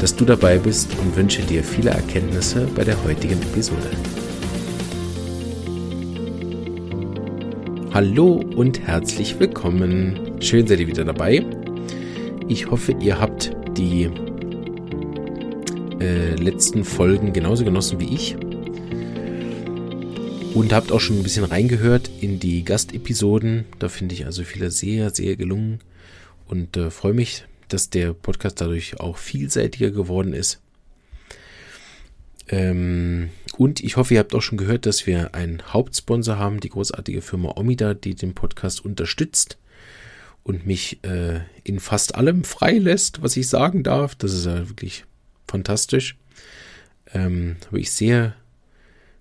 dass du dabei bist und wünsche dir viele Erkenntnisse bei der heutigen Episode. Hallo und herzlich willkommen. Schön seid ihr wieder dabei. Ich hoffe, ihr habt die äh, letzten Folgen genauso genossen wie ich. Und habt auch schon ein bisschen reingehört in die Gastepisoden. Da finde ich also viele sehr, sehr gelungen und äh, freue mich, dass der Podcast dadurch auch vielseitiger geworden ist. Ähm, und ich hoffe, ihr habt auch schon gehört, dass wir einen Hauptsponsor haben, die großartige Firma Omida, die den Podcast unterstützt und mich äh, in fast allem freilässt, was ich sagen darf. Das ist ja wirklich fantastisch. Ähm, habe ich sehr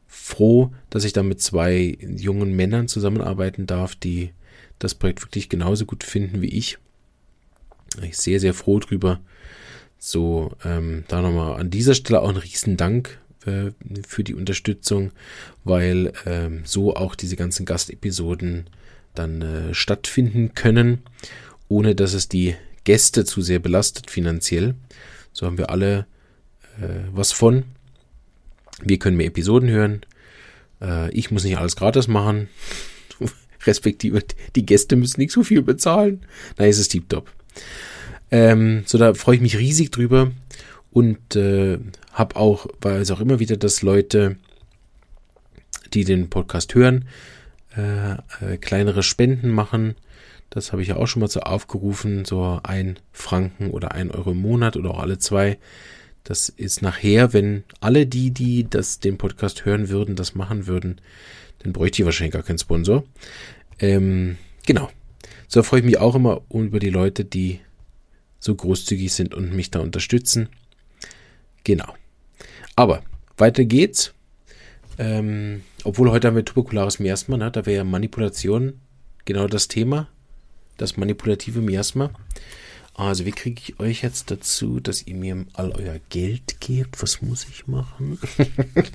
froh, dass ich da mit zwei jungen Männern zusammenarbeiten darf, die das Projekt wirklich genauso gut finden wie ich. Ich sehr, sehr froh drüber. So, ähm, da nochmal an dieser Stelle auch ein Riesendank äh, für die Unterstützung, weil ähm, so auch diese ganzen Gastepisoden dann äh, stattfinden können, ohne dass es die Gäste zu sehr belastet finanziell. So haben wir alle äh, was von. Wir können mehr Episoden hören. Äh, ich muss nicht alles gratis machen. Respektive die Gäste müssen nicht so viel bezahlen. Nein, es ist tiptop. Ähm, so, da freue ich mich riesig drüber und äh, habe auch, weiß auch immer wieder, dass Leute, die den Podcast hören, äh, äh, kleinere Spenden machen. Das habe ich ja auch schon mal so aufgerufen, so ein Franken oder ein Euro im Monat oder auch alle zwei. Das ist nachher, wenn alle die, die das, den Podcast hören würden, das machen würden, dann bräuchte ich wahrscheinlich gar keinen Sponsor. Ähm, genau. So freue ich mich auch immer über die Leute, die so großzügig sind und mich da unterstützen. Genau. Aber weiter geht's. Ähm, obwohl heute haben wir tuberkulares Miasma, ne? da wäre ja Manipulation genau das Thema. Das manipulative Miasma. Also, wie kriege ich euch jetzt dazu, dass ihr mir all euer Geld gebt? Was muss ich machen?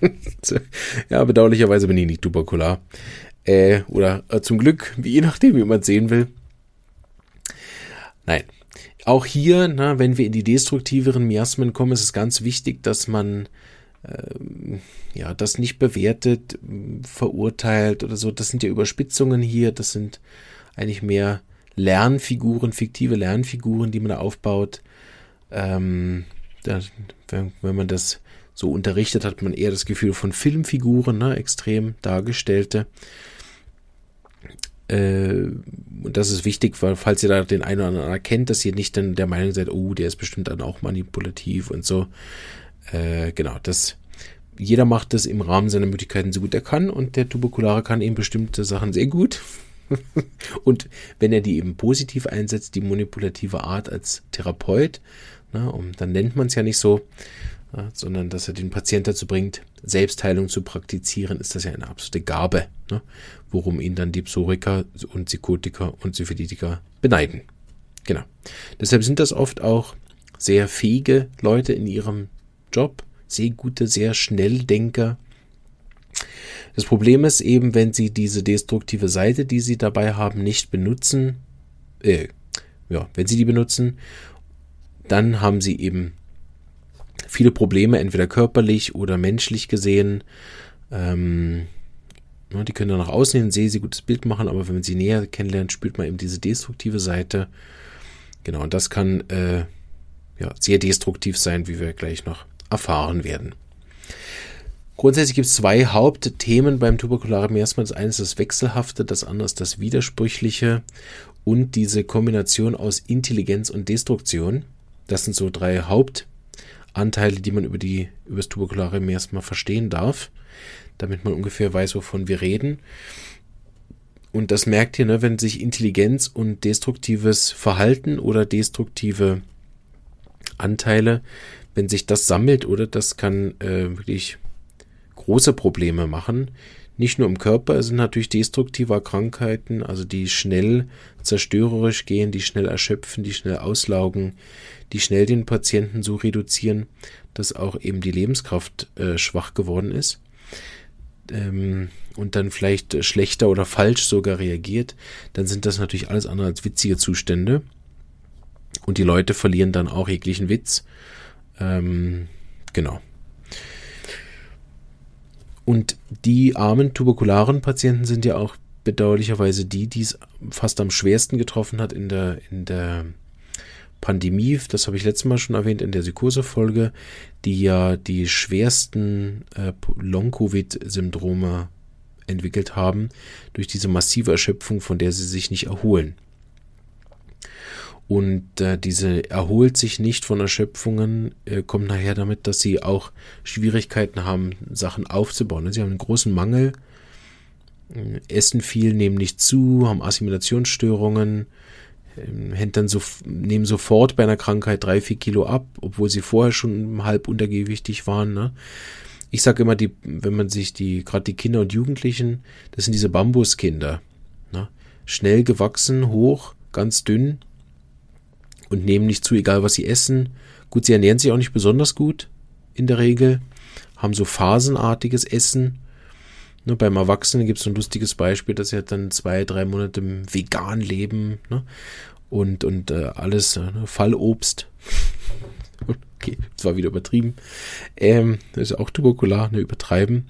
ja, bedauerlicherweise bin ich nicht tuberkular. Äh, oder äh, zum Glück, je nachdem, wie man sehen will. Nein. Auch hier, na, wenn wir in die destruktiveren Miasmen kommen, ist es ganz wichtig, dass man äh, ja, das nicht bewertet, verurteilt oder so. Das sind ja Überspitzungen hier. Das sind eigentlich mehr Lernfiguren, fiktive Lernfiguren, die man da aufbaut. Ähm, da, wenn, wenn, man das so unterrichtet, hat man eher das Gefühl von Filmfiguren, ne, extrem dargestellte. Äh, und das ist wichtig, weil falls ihr da den einen oder anderen erkennt, dass ihr nicht dann der Meinung seid, oh, der ist bestimmt dann auch manipulativ und so. Äh, genau, das jeder macht das im Rahmen seiner Möglichkeiten so gut er kann und der Tuberkulare kann eben bestimmte Sachen sehr gut. und wenn er die eben positiv einsetzt, die manipulative Art als Therapeut, na, und dann nennt man es ja nicht so, na, sondern dass er den Patienten dazu bringt, Selbstheilung zu praktizieren, ist das ja eine absolute Gabe, ne, worum ihn dann die Psoriker und Psychotiker und Syphilitiker beneiden. Genau. Deshalb sind das oft auch sehr fähige Leute in ihrem Job, sehr gute, sehr Schnelldenker, das Problem ist eben, wenn Sie diese destruktive Seite, die Sie dabei haben, nicht benutzen, äh, ja, wenn Sie die benutzen, dann haben Sie eben viele Probleme, entweder körperlich oder menschlich gesehen. Ähm, ja, die können dann nach außen hin sehr, sehr gutes Bild machen, aber wenn man sie näher kennenlernt, spürt man eben diese destruktive Seite. Genau, und das kann äh, ja, sehr destruktiv sein, wie wir gleich noch erfahren werden. Grundsätzlich gibt es zwei Hauptthemen beim tuberkularen Miasma. Das eine ist das Wechselhafte, das andere ist das Widersprüchliche und diese Kombination aus Intelligenz und Destruktion. Das sind so drei Hauptanteile, die man über, die, über das tuberkulare Miasma verstehen darf, damit man ungefähr weiß, wovon wir reden. Und das merkt ihr, ne, wenn sich Intelligenz und destruktives Verhalten oder destruktive Anteile, wenn sich das sammelt, oder das kann äh, wirklich große Probleme machen. Nicht nur im Körper, es sind natürlich destruktive Krankheiten, also die schnell zerstörerisch gehen, die schnell erschöpfen, die schnell auslaugen, die schnell den Patienten so reduzieren, dass auch eben die Lebenskraft äh, schwach geworden ist ähm, und dann vielleicht schlechter oder falsch sogar reagiert, dann sind das natürlich alles andere als witzige Zustände. Und die Leute verlieren dann auch jeglichen Witz. Ähm, genau. Und die armen tuberkularen Patienten sind ja auch bedauerlicherweise die, die es fast am schwersten getroffen hat in der, in der Pandemie. Das habe ich letztes Mal schon erwähnt in der Psychose-Folge, die ja die schwersten äh, Long-Covid-Syndrome entwickelt haben durch diese massive Erschöpfung, von der sie sich nicht erholen. Und äh, diese erholt sich nicht von Erschöpfungen, äh, kommt nachher damit, dass sie auch Schwierigkeiten haben, Sachen aufzubauen. Sie haben einen großen Mangel, äh, essen viel, nehmen nicht zu, haben Assimilationsstörungen, dann so, nehmen sofort bei einer Krankheit drei, vier Kilo ab, obwohl sie vorher schon halb untergewichtig waren. Ne? Ich sage immer, die, wenn man sich die, gerade die Kinder und Jugendlichen, das sind diese Bambuskinder. Ne? Schnell gewachsen, hoch, ganz dünn, und nehmen nicht zu, egal was sie essen. Gut, sie ernähren sich auch nicht besonders gut in der Regel, haben so phasenartiges Essen. Ne, beim Erwachsenen gibt es so ein lustiges Beispiel, dass er dann zwei, drei Monate vegan leben ne, und, und äh, alles äh, ne, Fallobst. okay, das war wieder übertrieben. Ähm, das ist auch tuberkular, ne, übertreiben.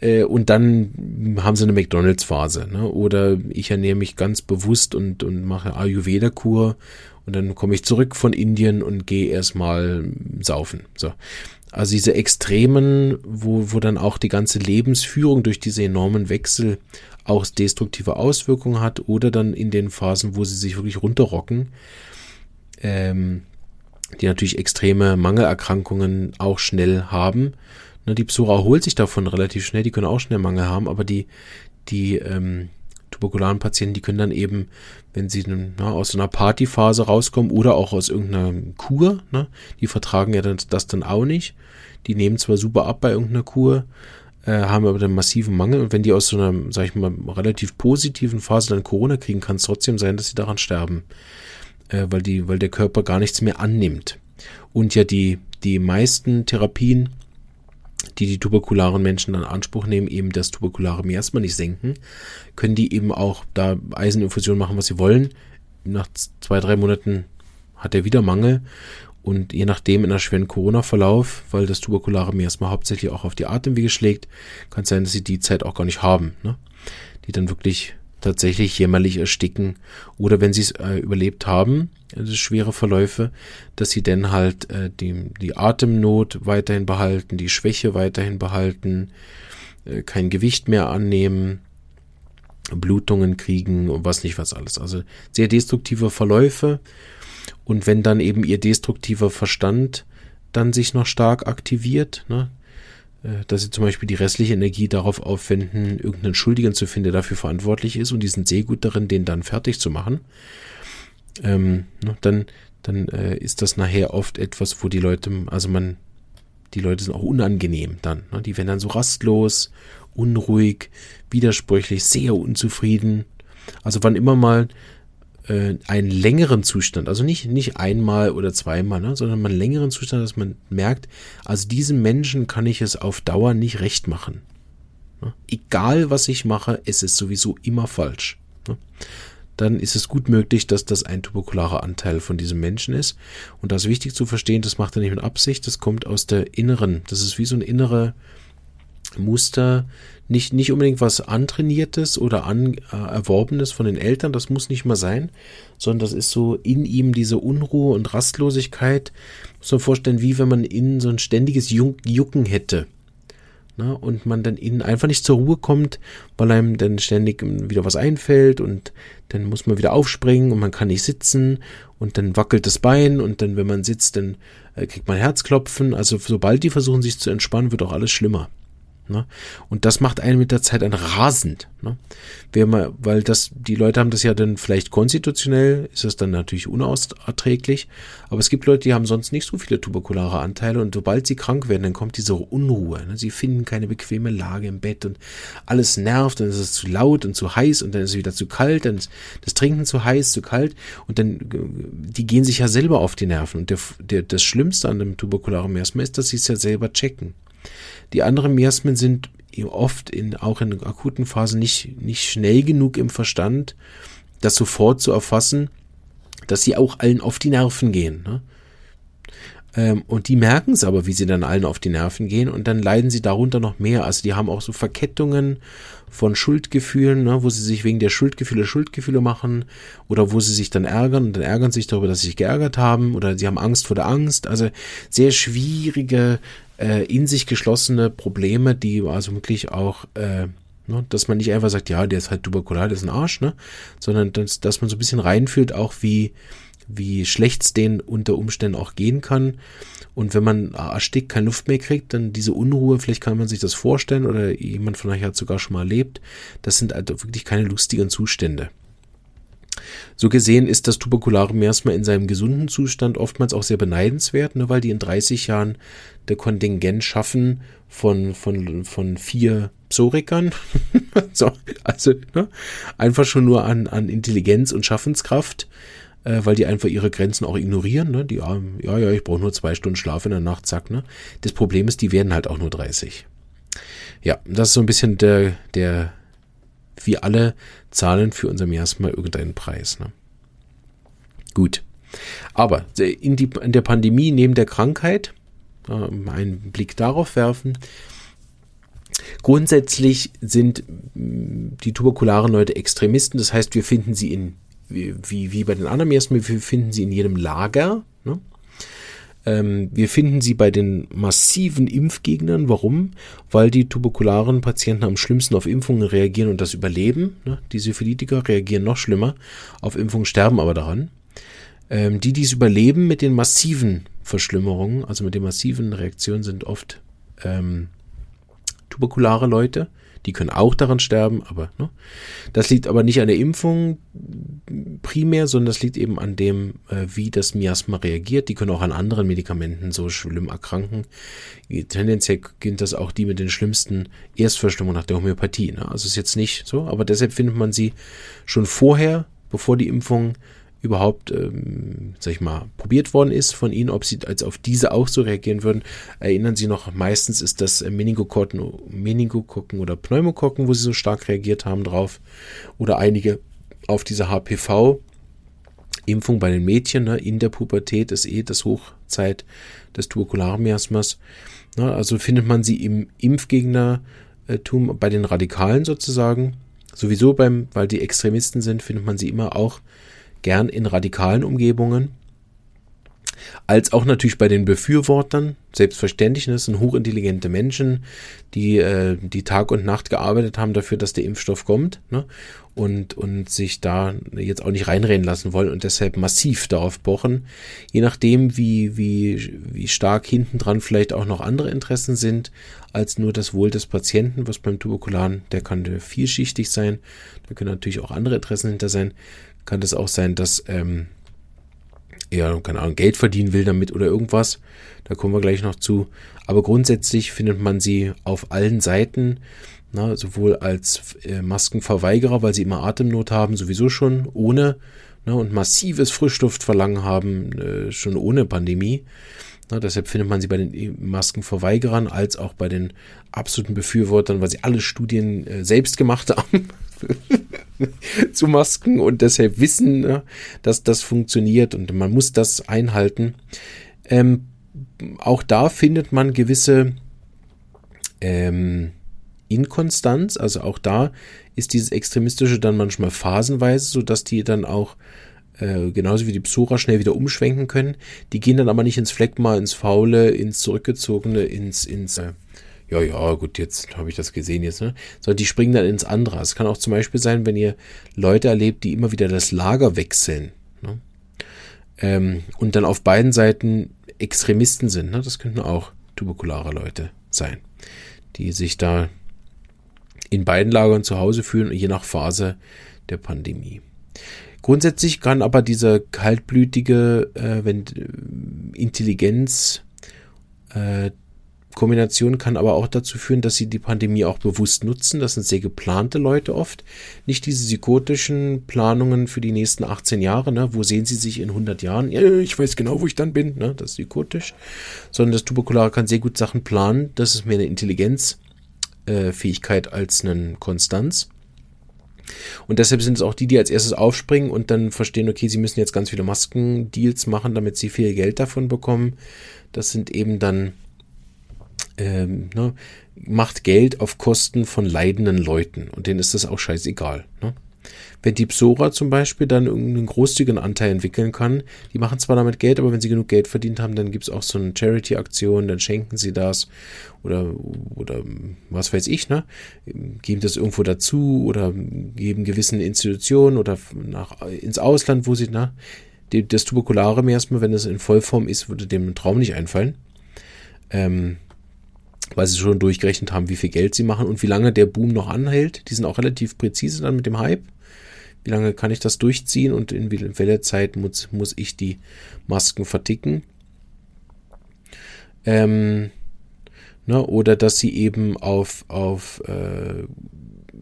Äh, und dann haben sie eine McDonalds-Phase. Ne? Oder ich ernähre mich ganz bewusst und, und mache Ayurveda-Kur und dann komme ich zurück von Indien und gehe erstmal saufen. So. Also diese Extremen, wo, wo dann auch die ganze Lebensführung durch diese enormen Wechsel auch destruktive Auswirkungen hat oder dann in den Phasen, wo sie sich wirklich runterrocken, ähm, die natürlich extreme Mangelerkrankungen auch schnell haben. Ne, die Psora erholt sich davon relativ schnell, die können auch schnell Mangel haben, aber die, die ähm, tuberkularen Patienten, die können dann eben, wenn sie na, aus so einer Partyphase rauskommen oder auch aus irgendeiner Kur, ne, die vertragen ja das dann auch nicht. Die nehmen zwar super ab bei irgendeiner Kur, äh, haben aber dann massiven Mangel und wenn die aus so einer, sag ich mal, relativ positiven Phase dann Corona kriegen, kann es trotzdem sein, dass sie daran sterben, äh, weil die, weil der Körper gar nichts mehr annimmt. Und ja die, die meisten Therapien, die die tuberkularen Menschen in Anspruch nehmen, eben das tuberkulare Miasma nicht senken, können die eben auch da Eiseninfusion machen, was sie wollen. Nach zwei, drei Monaten hat er wieder Mangel und je nachdem in einer schweren Corona-Verlauf, weil das tuberkulare Miasma hauptsächlich auch auf die Atemwege schlägt, kann es sein, dass sie die Zeit auch gar nicht haben. Ne? Die dann wirklich tatsächlich jämmerlich ersticken oder wenn sie es äh, überlebt haben, also schwere Verläufe, dass sie dann halt äh, die, die Atemnot weiterhin behalten, die Schwäche weiterhin behalten, äh, kein Gewicht mehr annehmen, Blutungen kriegen und was nicht was alles. Also sehr destruktive Verläufe und wenn dann eben ihr destruktiver Verstand dann sich noch stark aktiviert, ne, dass sie zum Beispiel die restliche Energie darauf aufwenden, irgendeinen Schuldigen zu finden, der dafür verantwortlich ist und die sind sehr gut darin, den dann fertig zu machen, ähm, ne, dann, dann äh, ist das nachher oft etwas, wo die Leute, also man, die Leute sind auch unangenehm dann. Ne, die werden dann so rastlos, unruhig, widersprüchlich, sehr unzufrieden. Also wann immer mal äh, einen längeren Zustand, also nicht, nicht einmal oder zweimal, ne, sondern einen längeren Zustand, dass man merkt, also diesem Menschen kann ich es auf Dauer nicht recht machen. Ne? Egal was ich mache, es ist sowieso immer falsch. Ne? Dann ist es gut möglich, dass das ein tuberkularer Anteil von diesem Menschen ist. Und das ist wichtig zu verstehen, das macht er nicht mit Absicht, das kommt aus der inneren, das ist wie so ein innere Muster, nicht, nicht unbedingt was antrainiertes oder an, äh, erworbenes von den Eltern, das muss nicht mal sein, sondern das ist so in ihm diese Unruhe und Rastlosigkeit. Man vorstellen, wie wenn man innen so ein ständiges Jucken hätte. Ne? Und man dann innen einfach nicht zur Ruhe kommt, weil einem dann ständig wieder was einfällt und dann muss man wieder aufspringen und man kann nicht sitzen und dann wackelt das Bein und dann, wenn man sitzt, dann äh, kriegt man Herzklopfen. Also sobald die versuchen sich zu entspannen, wird auch alles schlimmer. Ne? Und das macht einen mit der Zeit dann rasend. Ne? Man, weil das, die Leute haben das ja dann vielleicht konstitutionell, ist das dann natürlich unerträglich. Aber es gibt Leute, die haben sonst nicht so viele tuberkulare Anteile und sobald sie krank werden, dann kommt diese Unruhe. Ne? Sie finden keine bequeme Lage im Bett und alles nervt, dann ist es zu laut und zu heiß und dann ist es wieder zu kalt, dann ist das Trinken zu heiß, zu kalt und dann, die gehen sich ja selber auf die Nerven. Und der, der, das Schlimmste an dem tuberkularen Miasma ist, dass sie es ja selber checken. Die anderen Miasmen sind oft in, auch in akuten Phasen nicht, nicht schnell genug im Verstand, das sofort zu erfassen, dass sie auch allen auf die Nerven gehen. Ne? Ähm, und die merken es aber, wie sie dann allen auf die Nerven gehen und dann leiden sie darunter noch mehr. Also die haben auch so Verkettungen von Schuldgefühlen, ne, wo sie sich wegen der Schuldgefühle Schuldgefühle machen oder wo sie sich dann ärgern und dann ärgern sich darüber, dass sie sich geärgert haben oder sie haben Angst vor der Angst. Also sehr schwierige äh, in sich geschlossene Probleme, die also wirklich auch, äh, ne, dass man nicht einfach sagt, ja, der ist halt tuberkulär, der ist ein Arsch, ne, sondern dass, dass man so ein bisschen reinfühlt, auch wie, wie schlecht es denen unter Umständen auch gehen kann. Und wenn man erstickt, keine Luft mehr kriegt, dann diese Unruhe, vielleicht kann man sich das vorstellen oder jemand von euch hat sogar schon mal erlebt, das sind also wirklich keine lustigen Zustände. So gesehen ist das tuberkulare Miasma in seinem gesunden Zustand oftmals auch sehr beneidenswert, ne, weil die in 30 Jahren der Kontingent schaffen von, von, von vier Psorikern. so, also ne, einfach schon nur an, an Intelligenz und Schaffenskraft, äh, weil die einfach ihre Grenzen auch ignorieren. Ne? Die, ja, ja, ich brauche nur zwei Stunden Schlaf in der Nacht, zack. Ne? Das Problem ist, die werden halt auch nur 30. Ja, das ist so ein bisschen der, der wir alle zahlen für unser Miasma irgendeinen Preis. Ne? Gut. Aber in, die, in der Pandemie neben der Krankheit äh, einen Blick darauf werfen. Grundsätzlich sind mm, die tuberkularen Leute Extremisten, das heißt, wir finden sie in, wie, wie bei den anderen Miasmen, wir finden sie in jedem Lager. Ne? Ähm, wir finden sie bei den massiven Impfgegnern. Warum? Weil die tuberkularen Patienten am schlimmsten auf Impfungen reagieren und das überleben. Ne? Die Syphilitiker reagieren noch schlimmer auf Impfungen, sterben aber daran. Ähm, die, die es überleben mit den massiven Verschlimmerungen, also mit den massiven Reaktionen, sind oft ähm, tuberkulare Leute. Die können auch daran sterben, aber ne? das liegt aber nicht an der Impfung primär, sondern das liegt eben an dem, äh, wie das Miasma reagiert. Die können auch an anderen Medikamenten so schlimm erkranken. Tendenziell gilt das auch die mit den schlimmsten Erstverstimmungen nach der Homöopathie. Ne? Also ist jetzt nicht so, aber deshalb findet man sie schon vorher, bevor die Impfung überhaupt, ähm, sag ich mal, probiert worden ist von ihnen, ob sie als auf diese auch so reagieren würden. Erinnern Sie noch, meistens ist das Meningokokken, Meningokokken oder Pneumokokken, wo sie so stark reagiert haben drauf. Oder einige auf diese HPV. Impfung bei den Mädchen ne, in der Pubertät ist eh das Hochzeit des Tuberkularmiasmas. Ne, also findet man sie im Impfgegnertum bei den Radikalen sozusagen. Sowieso beim, weil die Extremisten sind, findet man sie immer auch gern in radikalen Umgebungen, als auch natürlich bei den Befürwortern. Selbstverständlich, das sind hochintelligente Menschen, die, äh, die Tag und Nacht gearbeitet haben dafür, dass der Impfstoff kommt ne? und, und sich da jetzt auch nicht reinreden lassen wollen und deshalb massiv darauf pochen. Je nachdem, wie, wie, wie stark hinten dran vielleicht auch noch andere Interessen sind, als nur das Wohl des Patienten, was beim Tuberkularen, der kann vielschichtig sein. Da können natürlich auch andere Interessen hinter sein kann das auch sein, dass ähm, er, keine Ahnung, Geld verdienen will damit oder irgendwas. Da kommen wir gleich noch zu. Aber grundsätzlich findet man sie auf allen Seiten, na, sowohl als äh, Maskenverweigerer, weil sie immer Atemnot haben, sowieso schon ohne, na, und massives Frischluftverlangen haben, äh, schon ohne Pandemie. Na, deshalb findet man sie bei den Maskenverweigerern als auch bei den absoluten Befürwortern, weil sie alle Studien äh, selbst gemacht haben. zu Masken und deshalb wissen, ne, dass das funktioniert und man muss das einhalten. Ähm, auch da findet man gewisse ähm, Inkonstanz, also auch da ist dieses Extremistische dann manchmal phasenweise, sodass die dann auch äh, genauso wie die Psora schnell wieder umschwenken können. Die gehen dann aber nicht ins Fleckma, ins Faule, ins Zurückgezogene, ins, ins äh, ja, ja, gut, jetzt habe ich das gesehen jetzt, ne? Sondern die springen dann ins andere. Es kann auch zum Beispiel sein, wenn ihr Leute erlebt, die immer wieder das Lager wechseln. Ne? Ähm, und dann auf beiden Seiten Extremisten sind. Ne? Das könnten auch tuberkulare Leute sein. die sich da in beiden Lagern zu Hause fühlen, je nach Phase der Pandemie. Grundsätzlich kann aber dieser kaltblütige äh, wenn, äh, Intelligenz äh, Kombination kann aber auch dazu führen, dass sie die Pandemie auch bewusst nutzen. Das sind sehr geplante Leute oft. Nicht diese psychotischen Planungen für die nächsten 18 Jahre, ne? wo sehen sie sich in 100 Jahren? Ja, ich weiß genau, wo ich dann bin. Ne? Das ist psychotisch. Sondern das Tuberkulare kann sehr gut Sachen planen. Das ist mehr eine Intelligenzfähigkeit äh, als eine Konstanz. Und deshalb sind es auch die, die als erstes aufspringen und dann verstehen, okay, sie müssen jetzt ganz viele Maskendeals machen, damit sie viel Geld davon bekommen. Das sind eben dann ähm, ne, macht Geld auf Kosten von leidenden Leuten und denen ist das auch scheißegal. Ne? Wenn die Psora zum Beispiel dann irgendeinen großzügigen Anteil entwickeln kann, die machen zwar damit Geld, aber wenn sie genug Geld verdient haben, dann gibt es auch so eine Charity-Aktion, dann schenken sie das oder, oder was weiß ich, ne? Geben das irgendwo dazu oder geben gewissen Institutionen oder nach, ins Ausland, wo sie, ne? Das Tuberkulare erstmal, wenn es in Vollform ist, würde dem Traum nicht einfallen. Ähm, weil sie schon durchgerechnet haben, wie viel Geld sie machen und wie lange der Boom noch anhält. Die sind auch relativ präzise dann mit dem Hype. Wie lange kann ich das durchziehen und in welcher Zeit muss, muss ich die Masken verticken? Ähm, ne, oder dass sie eben auf, auf äh,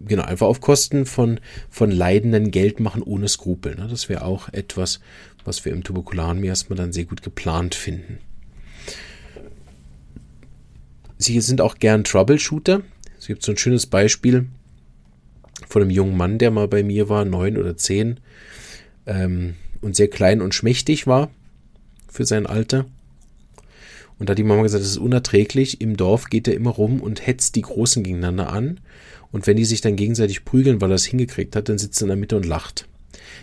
genau, einfach auf Kosten von, von Leidenden Geld machen ohne Skrupel. Ne? Das wäre auch etwas, was wir im tuberkularen Miasma dann sehr gut geplant finden. Sie sind auch gern Troubleshooter. Es gibt so ein schönes Beispiel von einem jungen Mann, der mal bei mir war, neun oder zehn, ähm, und sehr klein und schmächtig war für sein Alter. Und da hat die Mama gesagt, das ist unerträglich. Im Dorf geht er immer rum und hetzt die Großen gegeneinander an. Und wenn die sich dann gegenseitig prügeln, weil er es hingekriegt hat, dann sitzt er in der Mitte und lacht.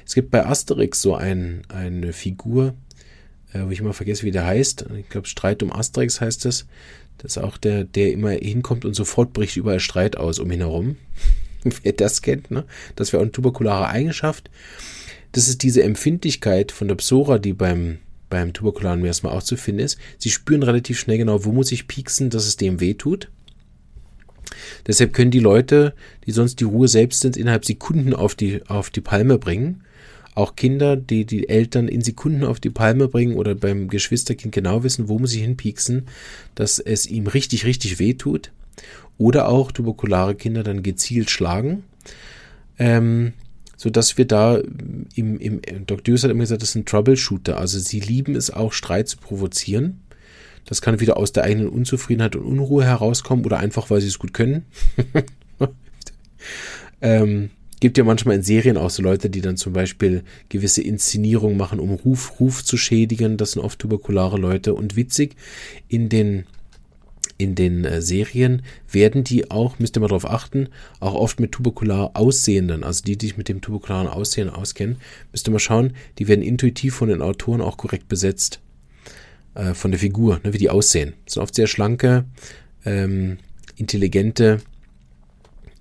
Es gibt bei Asterix so ein, eine Figur, äh, wo ich immer vergesse, wie der heißt. Ich glaube, Streit um Asterix heißt es. Das ist auch der, der immer hinkommt und sofort bricht überall Streit aus um ihn herum. Wer das kennt, ne? Das wäre auch eine tuberkulare Eigenschaft. Das ist diese Empfindlichkeit von der Psora, die beim, beim tuberkularen Miasma auch zu finden ist. Sie spüren relativ schnell genau, wo muss ich pieksen, dass es dem weh tut. Deshalb können die Leute, die sonst die Ruhe selbst sind, innerhalb Sekunden auf die, auf die Palme bringen auch Kinder, die die Eltern in Sekunden auf die Palme bringen oder beim Geschwisterkind genau wissen, wo muss sie hinpieksen, dass es ihm richtig, richtig weh tut. Oder auch tuberkulare Kinder dann gezielt schlagen. Ähm, so dass wir da im, im Dr. Dewes hat immer gesagt, das sind Troubleshooter. Also sie lieben es auch, Streit zu provozieren. Das kann wieder aus der eigenen Unzufriedenheit und Unruhe herauskommen oder einfach, weil sie es gut können. ähm, gibt ja manchmal in Serien auch so Leute, die dann zum Beispiel gewisse Inszenierungen machen, um Ruf, Ruf zu schädigen. Das sind oft tuberkulare Leute. Und witzig, in den in den äh, Serien werden die auch, müsst ihr mal drauf achten, auch oft mit tuberkular Aussehenden, also die, die sich mit dem tuberkularen Aussehen auskennen, müsst ihr mal schauen, die werden intuitiv von den Autoren auch korrekt besetzt. Äh, von der Figur, ne, wie die aussehen. Das sind oft sehr schlanke, ähm, intelligente,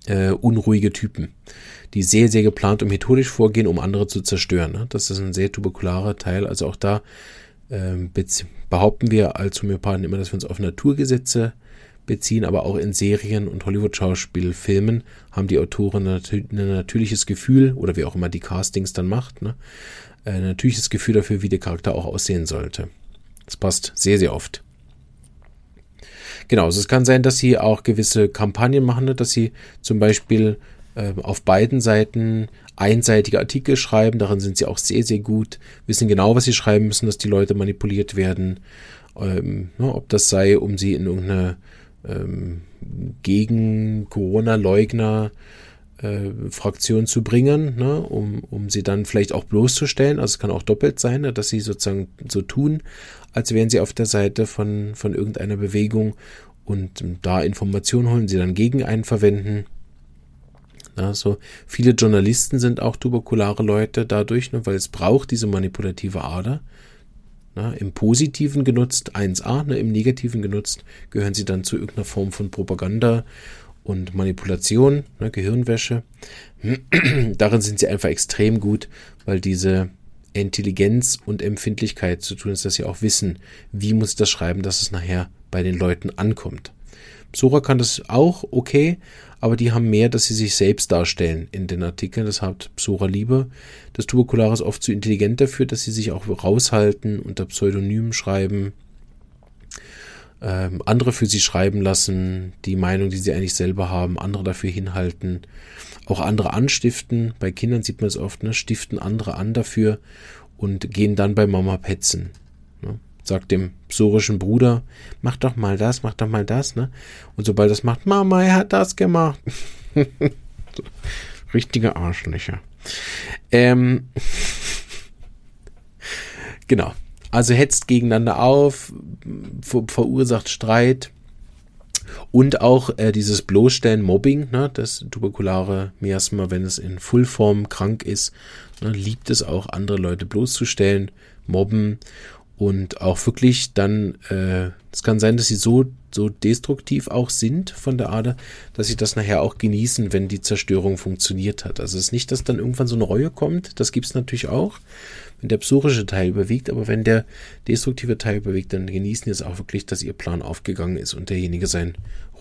äh, unruhige Typen die sehr, sehr geplant und methodisch vorgehen, um andere zu zerstören. Ne? Das ist ein sehr tuberkularer Teil. Also auch da ähm, behaupten wir als Homöopathen immer, dass wir uns auf Naturgesetze beziehen, aber auch in Serien und Hollywood-Schauspielfilmen haben die Autoren ein natürliches Gefühl, oder wie auch immer die Castings dann macht, ne? ein natürliches Gefühl dafür, wie der Charakter auch aussehen sollte. Das passt sehr, sehr oft. Genau, also es kann sein, dass sie auch gewisse Kampagnen machen, ne? dass sie zum Beispiel ähm, auf beiden Seiten einseitige Artikel schreiben. Darin sind sie auch sehr, sehr gut, wissen genau, was sie schreiben müssen, dass die Leute manipuliert werden. Ähm, ne, ob das sei, um sie in irgendeine ähm, gegen Corona-Leugner äh, Fraktion zu bringen, ne, um, um sie dann vielleicht auch bloßzustellen. Also es kann auch doppelt sein, ne, dass sie sozusagen so tun, als wären sie auf der Seite von, von irgendeiner Bewegung und da Informationen holen, sie dann gegen einen verwenden. Also viele Journalisten sind auch tuberkulare Leute dadurch, ne, weil es braucht diese manipulative Ader. Na, Im Positiven genutzt 1a, ne, im Negativen genutzt gehören sie dann zu irgendeiner Form von Propaganda und Manipulation, ne, Gehirnwäsche. Darin sind sie einfach extrem gut, weil diese Intelligenz und Empfindlichkeit zu tun ist, dass sie auch wissen, wie muss ich das schreiben, dass es nachher bei den Leuten ankommt. Sora kann das auch, okay, aber die haben mehr, dass sie sich selbst darstellen in den Artikeln. Das hat Psora lieber. Das Tuberkulare ist oft zu intelligent dafür, dass sie sich auch raushalten, unter Pseudonymen schreiben, ähm, andere für sie schreiben lassen, die Meinung, die sie eigentlich selber haben, andere dafür hinhalten, auch andere anstiften. Bei Kindern sieht man es oft, ne? stiften andere an dafür und gehen dann bei Mama petzen. Sagt dem psorischen Bruder, mach doch mal das, mach doch mal das, ne? Und sobald das macht, Mama, er hat das gemacht. Richtige Arschlöcher. Ähm, genau. Also hetzt gegeneinander auf, ver verursacht Streit und auch äh, dieses Bloßstellen, Mobbing, ne, das tuberkulare Miasma, wenn es in Fullform krank ist, ne, liebt es auch, andere Leute bloßzustellen, mobben und auch wirklich dann, äh, es kann sein, dass sie so, so destruktiv auch sind von der Ader, dass sie das nachher auch genießen, wenn die Zerstörung funktioniert hat. Also es ist nicht, dass dann irgendwann so eine Reue kommt, das gibt es natürlich auch, wenn der psorische Teil überwiegt, aber wenn der destruktive Teil überwiegt, dann genießen die es auch wirklich, dass ihr Plan aufgegangen ist und derjenige seinen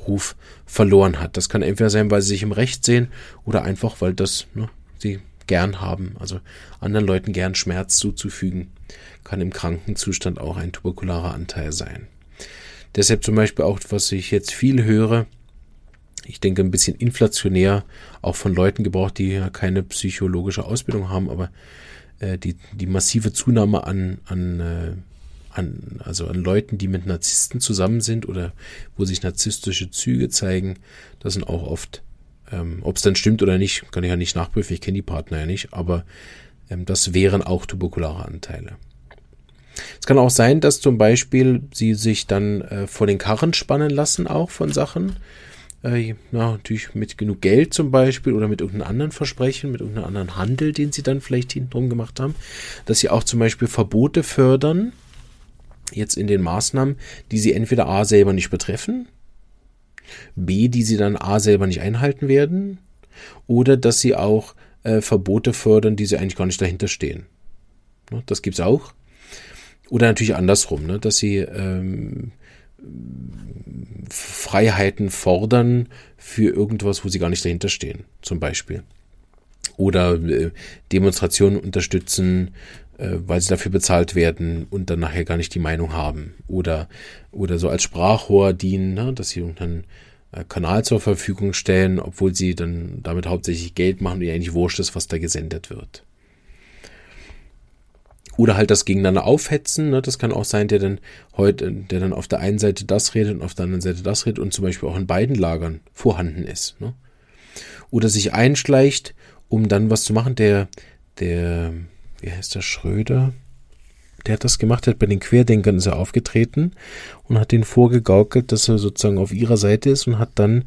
Ruf verloren hat. Das kann entweder sein, weil sie sich im Recht sehen oder einfach, weil das ne, sie gern haben, also anderen Leuten gern Schmerz zuzufügen kann im Krankenzustand auch ein tuberkularer Anteil sein. Deshalb zum Beispiel auch, was ich jetzt viel höre, ich denke ein bisschen inflationär, auch von Leuten gebraucht, die ja keine psychologische Ausbildung haben, aber äh, die, die massive Zunahme an, an, äh, an, also an Leuten, die mit Narzissten zusammen sind oder wo sich narzisstische Züge zeigen, das sind auch oft, ähm, ob es dann stimmt oder nicht, kann ich ja nicht nachprüfen, ich kenne die Partner ja nicht, aber ähm, das wären auch tuberkulare Anteile. Es kann auch sein, dass zum Beispiel sie sich dann äh, vor den Karren spannen lassen, auch von Sachen. Äh, na, natürlich mit genug Geld zum Beispiel oder mit irgendeinem anderen Versprechen, mit irgendeinem anderen Handel, den sie dann vielleicht hintenrum gemacht haben. Dass sie auch zum Beispiel Verbote fördern, jetzt in den Maßnahmen, die sie entweder A selber nicht betreffen, B, die sie dann A selber nicht einhalten werden, oder dass sie auch äh, Verbote fördern, die sie eigentlich gar nicht dahinter stehen. Ne, das gibt's auch. Oder natürlich andersrum, ne, dass sie ähm, Freiheiten fordern für irgendwas, wo sie gar nicht dahinter stehen, zum Beispiel. Oder äh, Demonstrationen unterstützen, äh, weil sie dafür bezahlt werden und dann nachher gar nicht die Meinung haben. Oder, oder so als Sprachrohr dienen, ne, dass sie irgendeinen äh, Kanal zur Verfügung stellen, obwohl sie dann damit hauptsächlich Geld machen und ihr eigentlich wurscht ist, was da gesendet wird. Oder halt das gegeneinander aufhetzen, ne? das kann auch sein, der dann heute, der dann auf der einen Seite das redet und auf der anderen Seite das redet und zum Beispiel auch in beiden Lagern vorhanden ist. Ne? Oder sich einschleicht, um dann was zu machen. Der, der, wie heißt der Schröder? Der hat das gemacht, der hat bei den Querdenkern ist er aufgetreten und hat denen vorgegaukelt, dass er sozusagen auf ihrer Seite ist und hat dann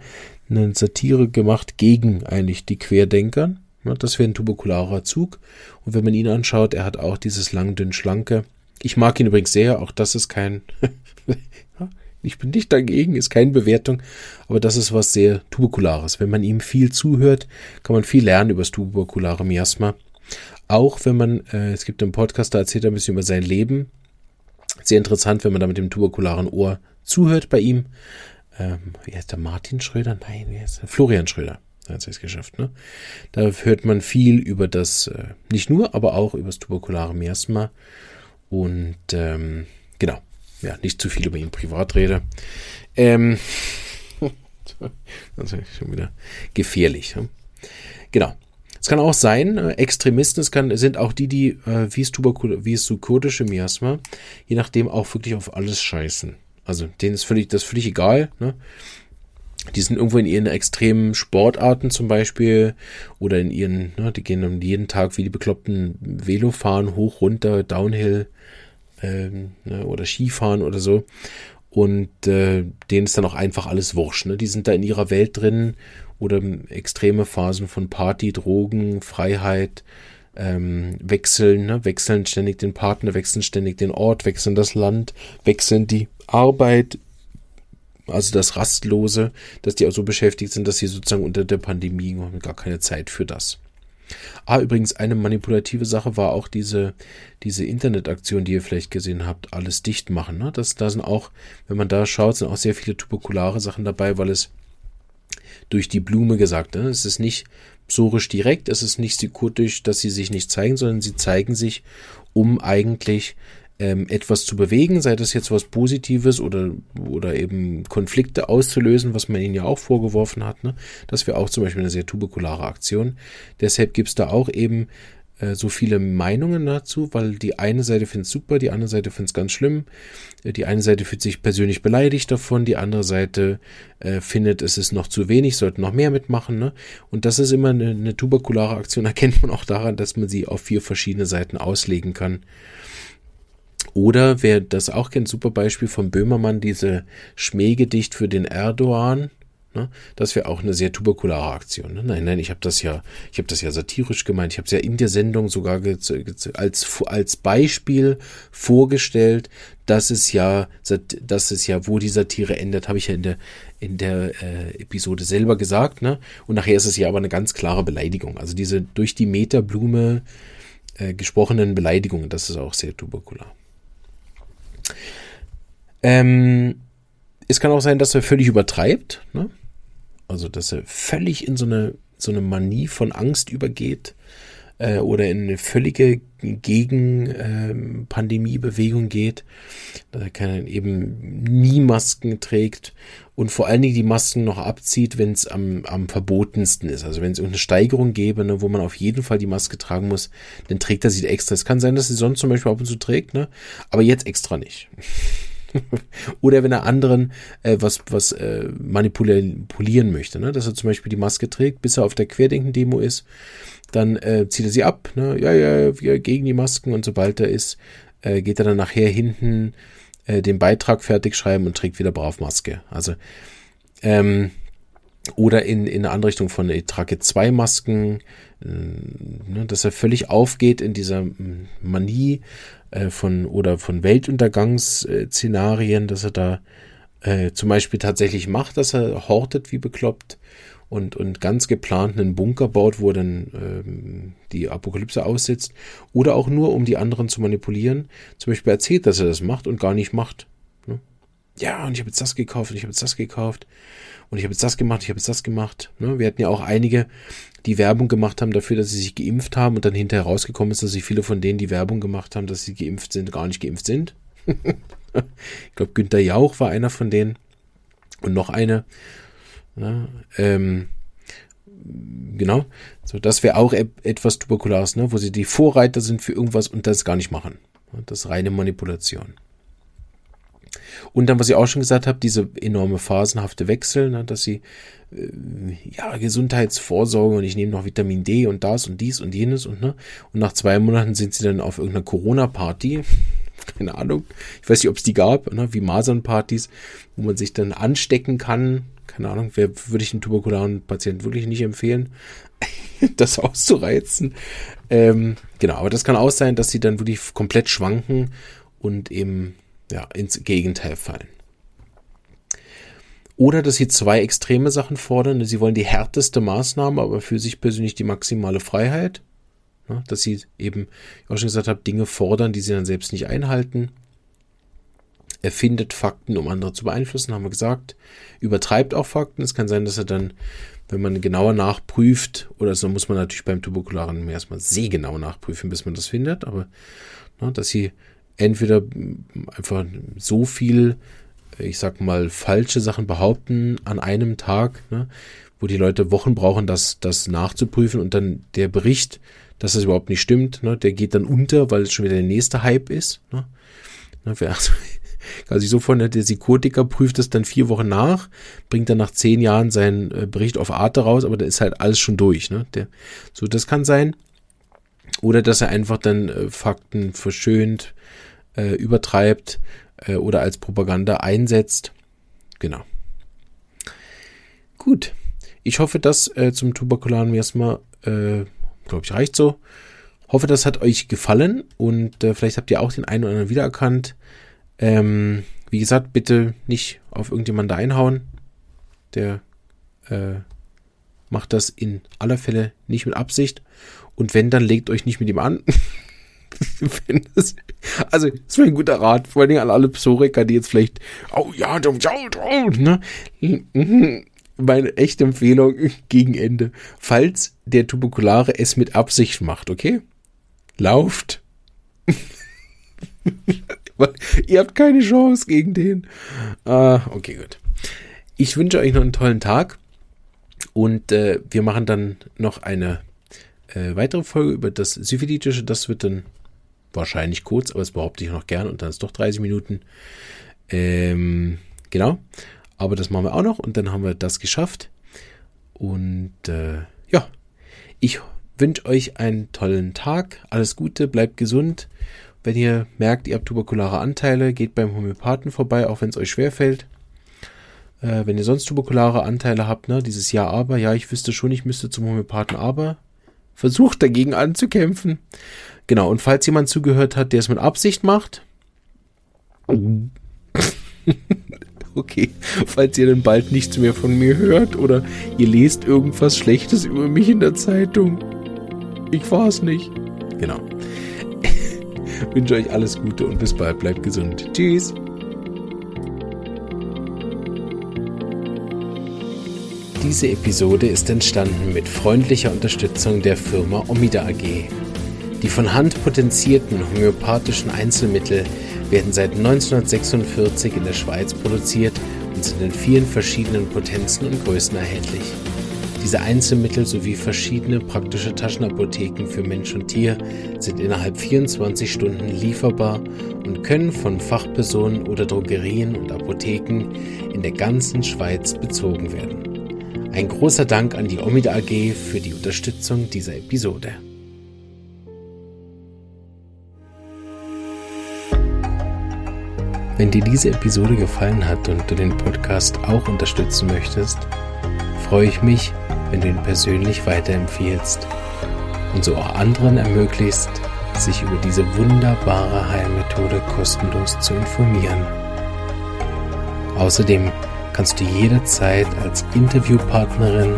eine Satire gemacht gegen eigentlich die Querdenker das wäre ein tuberkularer Zug. Und wenn man ihn anschaut, er hat auch dieses lang, dünn, schlanke. Ich mag ihn übrigens sehr, auch das ist kein, ich bin nicht dagegen, ist keine Bewertung, aber das ist was sehr tuberkulares. Wenn man ihm viel zuhört, kann man viel lernen über das tuberkulare Miasma. Auch wenn man, äh, es gibt einen Podcast, da erzählt er ein bisschen über sein Leben. Sehr interessant, wenn man da mit dem tuberkularen Ohr zuhört bei ihm. Ähm, wie heißt der Martin Schröder? Nein, wie heißt der? Florian Schröder hat es geschafft. Ne? Da hört man viel über das, äh, nicht nur, aber auch über das tuberkulare Miasma. Und ähm, genau, ja, nicht zu viel über ihn privat rede. Ähm, das ist schon wieder gefährlich. Ne? Genau. Es kann auch sein, äh, Extremisten, es kann, sind auch die, die, äh, wie es Tuberkul wie es psychotische Miasma, je nachdem auch wirklich auf alles scheißen. Also denen ist völlig, das ist völlig egal. Ne? die sind irgendwo in ihren extremen Sportarten zum Beispiel oder in ihren, ne, die gehen dann jeden Tag wie die bekloppten Velo fahren, hoch, runter, Downhill ähm, ne, oder Skifahren oder so. Und äh, denen ist dann auch einfach alles wurscht. Ne? Die sind da in ihrer Welt drin oder extreme Phasen von Party, Drogen, Freiheit, ähm, wechseln, ne? wechseln ständig den Partner, wechseln ständig den Ort, wechseln das Land, wechseln die Arbeit, also das Rastlose, dass die auch so beschäftigt sind, dass sie sozusagen unter der Pandemie gar keine Zeit für das. Ah, übrigens, eine manipulative Sache war auch diese, diese Internetaktion, die ihr vielleicht gesehen habt, alles dicht machen. Ne? Das, da sind auch, wenn man da schaut, sind auch sehr viele tuberkulare Sachen dabei, weil es durch die Blume gesagt. Ne? Es ist nicht psorisch direkt, es ist nicht sekurtisch, dass sie sich nicht zeigen, sondern sie zeigen sich, um eigentlich ähm, etwas zu bewegen, sei das jetzt was Positives oder, oder eben Konflikte auszulösen, was man ihnen ja auch vorgeworfen hat. Ne? Das wäre auch zum Beispiel eine sehr tuberkulare Aktion. Deshalb gibt es da auch eben äh, so viele Meinungen dazu, weil die eine Seite findet super, die andere Seite findet es ganz schlimm. Äh, die eine Seite fühlt sich persönlich beleidigt davon, die andere Seite äh, findet, es ist noch zu wenig, sollten noch mehr mitmachen. Ne? Und das ist immer eine, eine tuberkulare Aktion, erkennt man auch daran, dass man sie auf vier verschiedene Seiten auslegen kann. Oder wer das auch kennt, super Beispiel von Böhmermann, diese Schmähgedicht für den Erdogan. Ne? Das wäre auch eine sehr tuberkulare Aktion. Ne? Nein, nein, ich habe das ja, ich habe das ja satirisch gemeint. Ich habe es ja in der Sendung sogar als als Beispiel vorgestellt, dass es ja, dass es ja, wo die Satire endet, habe ich ja in der in der äh, Episode selber gesagt. Ne? Und nachher ist es ja aber eine ganz klare Beleidigung. Also diese durch die Meterblume äh, gesprochenen Beleidigungen, das ist auch sehr tuberkular. Ähm, es kann auch sein, dass er völlig übertreibt. Ne? Also, dass er völlig in so eine, so eine Manie von Angst übergeht äh, oder in eine völlige Gegen-Pandemie-Bewegung ähm, geht. Dass er kann eben nie Masken trägt und vor allen Dingen die Masken noch abzieht, wenn es am, am verbotensten ist. Also wenn es irgendeine Steigerung gäbe, ne, wo man auf jeden Fall die Maske tragen muss, dann trägt er sie extra. Es kann sein, dass sie sonst zum Beispiel ab und zu trägt, ne? aber jetzt extra nicht. Oder wenn er anderen äh, was, was äh, manipulieren möchte, ne? dass er zum Beispiel die Maske trägt, bis er auf der Querdenken-Demo ist, dann äh, zieht er sie ab, ne? ja, ja, wir gegen die Masken und sobald er ist, äh, geht er dann nachher hinten äh, den Beitrag fertig schreiben und trägt wieder brav Maske. Also, ähm, oder in, in eine andere Richtung von, ich trage zwei Masken, äh, ne, dass er völlig aufgeht in dieser Manie äh, von oder von Weltuntergangsszenarien, dass er da äh, zum Beispiel tatsächlich macht, dass er hortet wie bekloppt und, und ganz geplant einen Bunker baut, wo er dann ähm, die Apokalypse aussitzt. Oder auch nur, um die anderen zu manipulieren. Zum Beispiel erzählt, dass er das macht und gar nicht macht. Ne? Ja, und ich habe jetzt das gekauft und ich habe jetzt das gekauft und ich habe jetzt das gemacht, ich habe jetzt das gemacht. Ne? Wir hatten ja auch einige, die Werbung gemacht haben dafür, dass sie sich geimpft haben und dann hinterher rausgekommen ist, dass sich viele von denen, die Werbung gemacht haben, dass sie geimpft sind, gar nicht geimpft sind. ich glaube, Günther Jauch war einer von denen. Und noch eine. Ne? Ähm, genau. So, das wäre auch etwas Tuberkulares, ne? wo sie die Vorreiter sind für irgendwas und das gar nicht machen. Das ist reine Manipulation. Und dann, was ich auch schon gesagt habe, diese enorme phasenhafte Wechsel, ne, dass sie äh, ja Gesundheitsvorsorge und ich nehme noch Vitamin D und das und dies und jenes und ne und nach zwei Monaten sind sie dann auf irgendeiner Corona-Party, keine Ahnung, ich weiß nicht, ob es die gab, ne, wie Masernpartys, wo man sich dann anstecken kann, keine Ahnung, wer würde ich einen tuberkularen Patienten wirklich nicht empfehlen, das auszureizen. Ähm, genau, aber das kann auch sein, dass sie dann wirklich komplett schwanken und eben ja, ins Gegenteil fallen. Oder dass sie zwei extreme Sachen fordern. Sie wollen die härteste Maßnahme, aber für sich persönlich die maximale Freiheit. dass sie eben, ich auch schon gesagt habe, Dinge fordern, die sie dann selbst nicht einhalten. Erfindet Fakten, um andere zu beeinflussen, haben wir gesagt. Übertreibt auch Fakten. Es kann sein, dass er dann, wenn man genauer nachprüft, oder so muss man natürlich beim Tuberkularen erstmal sehr genau nachprüfen, bis man das findet, aber dass sie entweder einfach so viel, ich sag mal, falsche Sachen behaupten an einem Tag, ne, wo die Leute Wochen brauchen, das, das nachzuprüfen und dann der Bericht, dass das überhaupt nicht stimmt, ne, der geht dann unter, weil es schon wieder der nächste Hype ist. Ne. Also, kann sich so von der Sikotiker prüft es dann vier Wochen nach, bringt dann nach zehn Jahren seinen äh, Bericht auf Arte raus, aber da ist halt alles schon durch. Ne? Der, so, das kann sein. Oder dass er einfach dann äh, Fakten verschönt, äh, übertreibt äh, oder als Propaganda einsetzt. Genau. Gut. Ich hoffe, dass äh, zum tuberkularen Miasma, äh, glaube ich, reicht so. Hoffe, das hat euch gefallen und äh, vielleicht habt ihr auch den einen oder anderen wiedererkannt. Ähm, wie gesagt, bitte nicht auf irgendjemanden einhauen, der äh, macht das in aller Fälle nicht mit Absicht. Und wenn, dann legt euch nicht mit ihm an. das, also, das wäre ein guter Rat, vor allem an alle Psoriker, die jetzt vielleicht, oh ja, ne? Meine echte Empfehlung gegen Ende. Falls der Tuberkulare es mit Absicht macht, okay? Lauft. Ihr habt keine Chance gegen den. Ah, okay, gut. Ich wünsche euch noch einen tollen Tag und äh, wir machen dann noch eine äh, weitere Folge über das Syphilitische. Das wird dann wahrscheinlich kurz, aber das behaupte ich noch gern und dann ist doch 30 Minuten. Ähm, genau. Aber das machen wir auch noch und dann haben wir das geschafft. Und äh, ja, ich wünsche euch einen tollen Tag. Alles Gute, bleibt gesund. Wenn ihr merkt, ihr habt tuberkulare Anteile, geht beim Homöopathen vorbei, auch wenn es euch schwerfällt. Äh, wenn ihr sonst tuberkulare Anteile habt, ne, dieses Ja, aber, ja, ich wüsste schon, ich müsste zum Homöopathen, aber versucht dagegen anzukämpfen. Genau, und falls jemand zugehört hat, der es mit Absicht macht, okay, falls ihr dann bald nichts mehr von mir hört oder ihr lest irgendwas Schlechtes über mich in der Zeitung, ich war's nicht. Genau. Wünsche euch alles Gute und bis bald. Bleibt gesund. Tschüss. Diese Episode ist entstanden mit freundlicher Unterstützung der Firma Omida AG. Die von Hand potenzierten homöopathischen Einzelmittel werden seit 1946 in der Schweiz produziert und sind in vielen verschiedenen Potenzen und Größen erhältlich. Diese Einzelmittel sowie verschiedene praktische Taschenapotheken für Mensch und Tier sind innerhalb 24 Stunden lieferbar und können von Fachpersonen oder Drogerien und Apotheken in der ganzen Schweiz bezogen werden. Ein großer Dank an die Omida AG für die Unterstützung dieser Episode. Wenn dir diese Episode gefallen hat und du den Podcast auch unterstützen möchtest, freue ich mich, wenn du ihn persönlich weiterempfiehlst und so auch anderen ermöglicht, sich über diese wunderbare Heilmethode kostenlos zu informieren. Außerdem kannst du jederzeit als Interviewpartnerin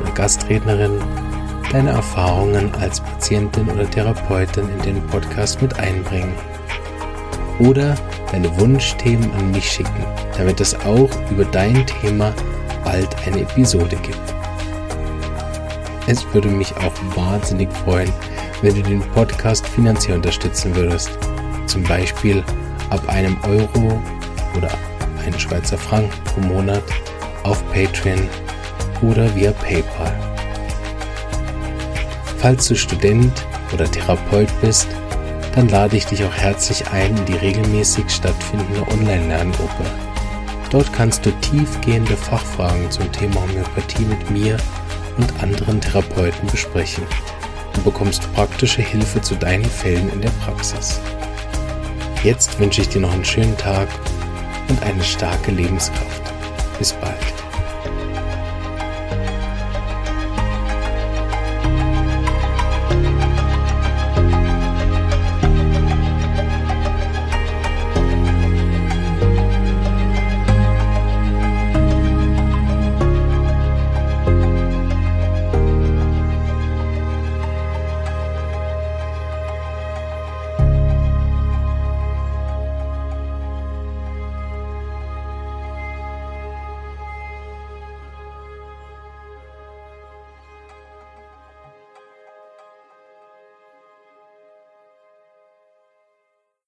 oder Gastrednerin deine Erfahrungen als Patientin oder Therapeutin in den Podcast mit einbringen. Oder deine Wunschthemen an mich schicken, damit es auch über dein Thema bald eine Episode gibt. Es würde mich auch wahnsinnig freuen, wenn du den Podcast finanziell unterstützen würdest. Zum Beispiel ab einem Euro oder einen Schweizer Frank pro Monat auf Patreon oder via PayPal. Falls du Student oder Therapeut bist, dann lade ich dich auch herzlich ein in die regelmäßig stattfindende Online-Lerngruppe. Dort kannst du tiefgehende Fachfragen zum Thema Homöopathie mit mir und anderen Therapeuten besprechen. Du bekommst praktische Hilfe zu deinen Fällen in der Praxis. Jetzt wünsche ich dir noch einen schönen Tag und eine starke Lebenskraft. Bis bald.